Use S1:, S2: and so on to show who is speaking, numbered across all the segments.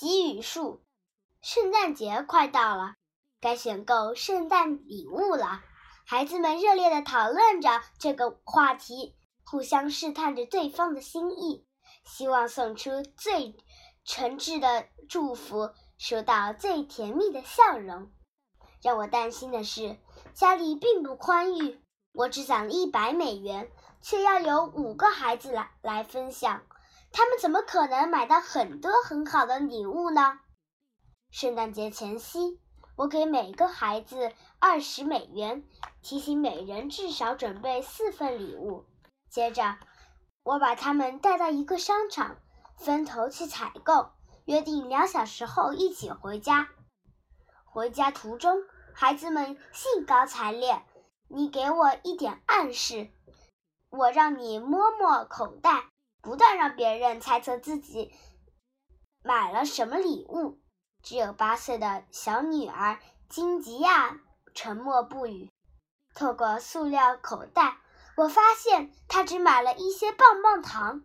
S1: 给予树，圣诞节快到了，该选购圣诞礼物了。孩子们热烈地讨论着这个话题，互相试探着对方的心意，希望送出最诚挚的祝福，收到最甜蜜的笑容。让我担心的是，家里并不宽裕，我只攒了一百美元，却要有五个孩子来来分享。他们怎么可能买到很多很好的礼物呢？圣诞节前夕，我给每个孩子二十美元，提醒每人至少准备四份礼物。接着，我把他们带到一个商场，分头去采购，约定两小时后一起回家。回家途中，孩子们兴高采烈。你给我一点暗示，我让你摸摸口袋。不断让别人猜测自己买了什么礼物。只有八岁的小女儿金吉亚沉默不语。透过塑料口袋，我发现她只买了一些棒棒糖，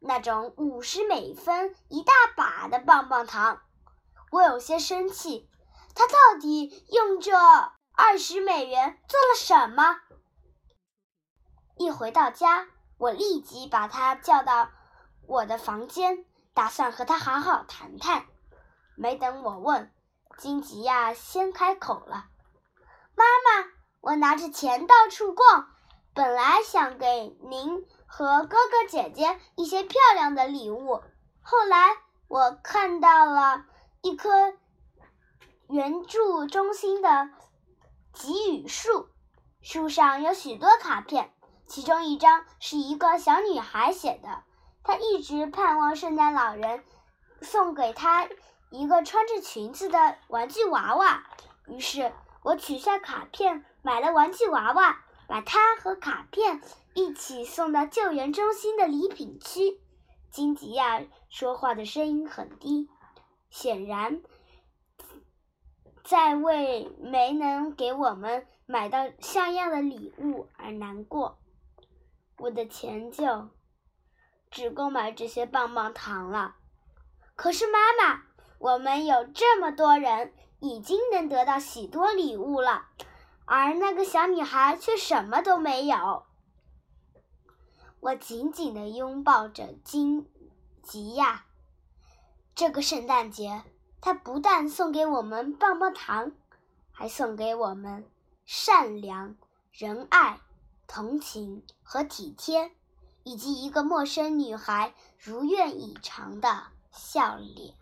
S1: 那种五十美分一大把的棒棒糖。我有些生气，她到底用这二十美元做了什么？一回到家。我立即把他叫到我的房间，打算和他好好谈谈。没等我问，金吉亚先开口了：“妈妈，我拿着钱到处逛，本来想给您和哥哥姐姐一些漂亮的礼物。后来我看到了一棵援助中心的给予树，树上有许多卡片。”其中一张是一个小女孩写的，她一直盼望圣诞老人送给她一个穿着裙子的玩具娃娃。于是我取下卡片，买了玩具娃娃，把它和卡片一起送到救援中心的礼品区。金吉亚说话的声音很低，显然在为没能给我们买到像样的礼物而难过。我的钱就只够买这些棒棒糖了。可是妈妈，我们有这么多人，已经能得到许多礼物了，而那个小女孩却什么都没有。我紧紧地拥抱着金吉亚。这个圣诞节，她不但送给我们棒棒糖，还送给我们善良、仁爱。同情和体贴，以及一个陌生女孩如愿以偿的笑脸。